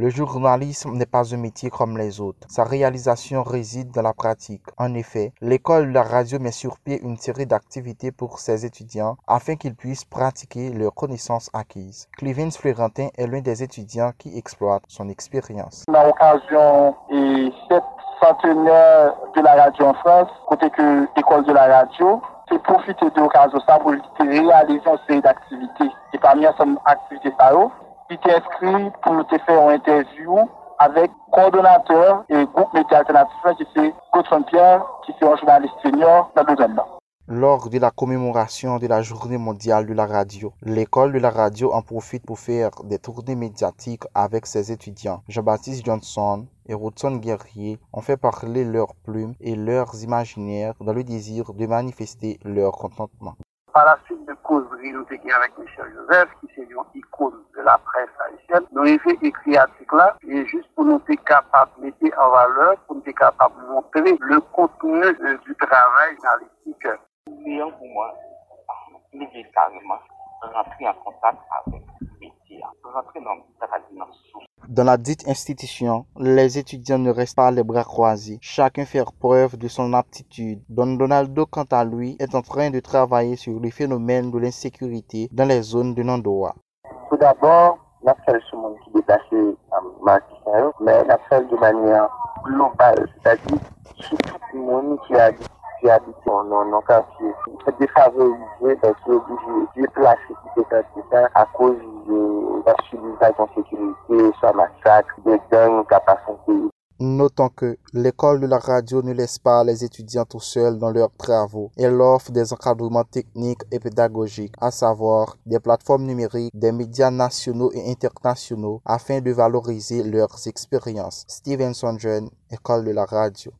Le journalisme n'est pas un métier comme les autres. Sa réalisation réside dans la pratique. En effet, l'école de la radio met sur pied une série d'activités pour ses étudiants afin qu'ils puissent pratiquer leurs connaissances acquises. Clevins Florentin est l'un des étudiants qui exploite son expérience. L'occasion et cette centenaire de la radio en France, côté que l'école de la radio, c'est profiter de l'occasion pour réaliser une série d'activités. Et parmi ces activités, ça qui t'est inscrit pour te faire une interview avec coordonnateur et groupe média alternatif qui c'est Pierre, qui est un journaliste senior dans le domaine Lors de la commémoration de la journée mondiale de la radio, l'école de la radio en profite pour faire des tournées médiatiques avec ses étudiants. Jean-Baptiste Johnson et Rodson Guerrier ont fait parler leurs plumes et leurs imaginaires dans le désir de manifester leur contentement. Par la suite de causerie, nous étions avec Michel Joseph, qui est une icône de la presse haïtienne. Nous avons fait écrit article là, et juste pour nous être capables de mettre en valeur, pour nous être capables de montrer le contenu euh, du travail journalistique. En contact avec dans la dimension dans la dite institution, les étudiants ne restent pas les bras croisés. Chacun fait preuve de son aptitude. Don Donaldo, quant à lui, est en train de travailler sur le phénomène de l'insécurité dans les zones de Nandoa. Tout d'abord, la seule ce monde qui déplace à Marseille, mais la seule de manière globale, c'est-à-dire sur tout le monde qui a qui habitent dans nos quartiers. C'est défavorisé, donc c'est obligé de déplacer tout à cause de Notons que l'école de la radio ne laisse pas les étudiants tout seuls dans leurs travaux. Elle offre des encadrements techniques et pédagogiques, à savoir des plateformes numériques, des médias nationaux et internationaux, afin de valoriser leurs expériences. Stevenson John, École de la radio.